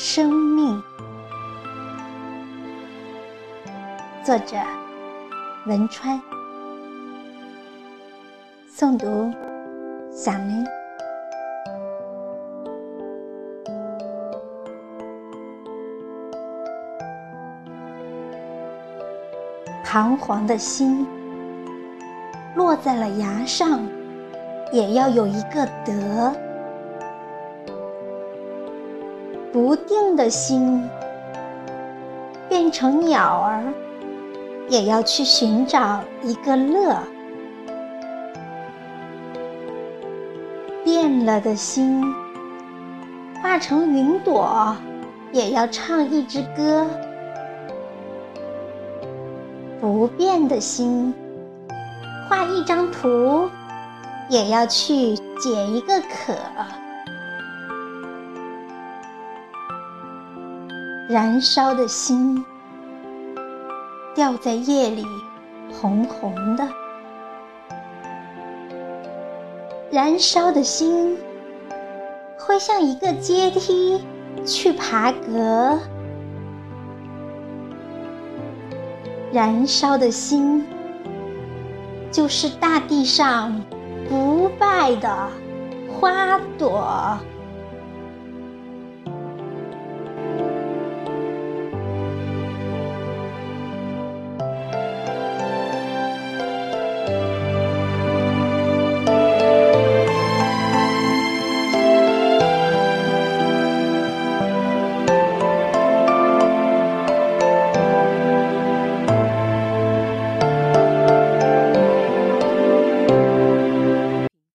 生命作者文川诵读小林彷徨的心落在了崖上，也要有一个德。不定的心变成鸟儿，也要去寻找一个乐；变了的心化成云朵，也要唱一支歌。不变的心，画一张图，也要去解一个渴；燃烧的心，掉在夜里，红红的；燃烧的心，会像一个阶梯去爬格。燃烧的心，就是大地上不败的花朵。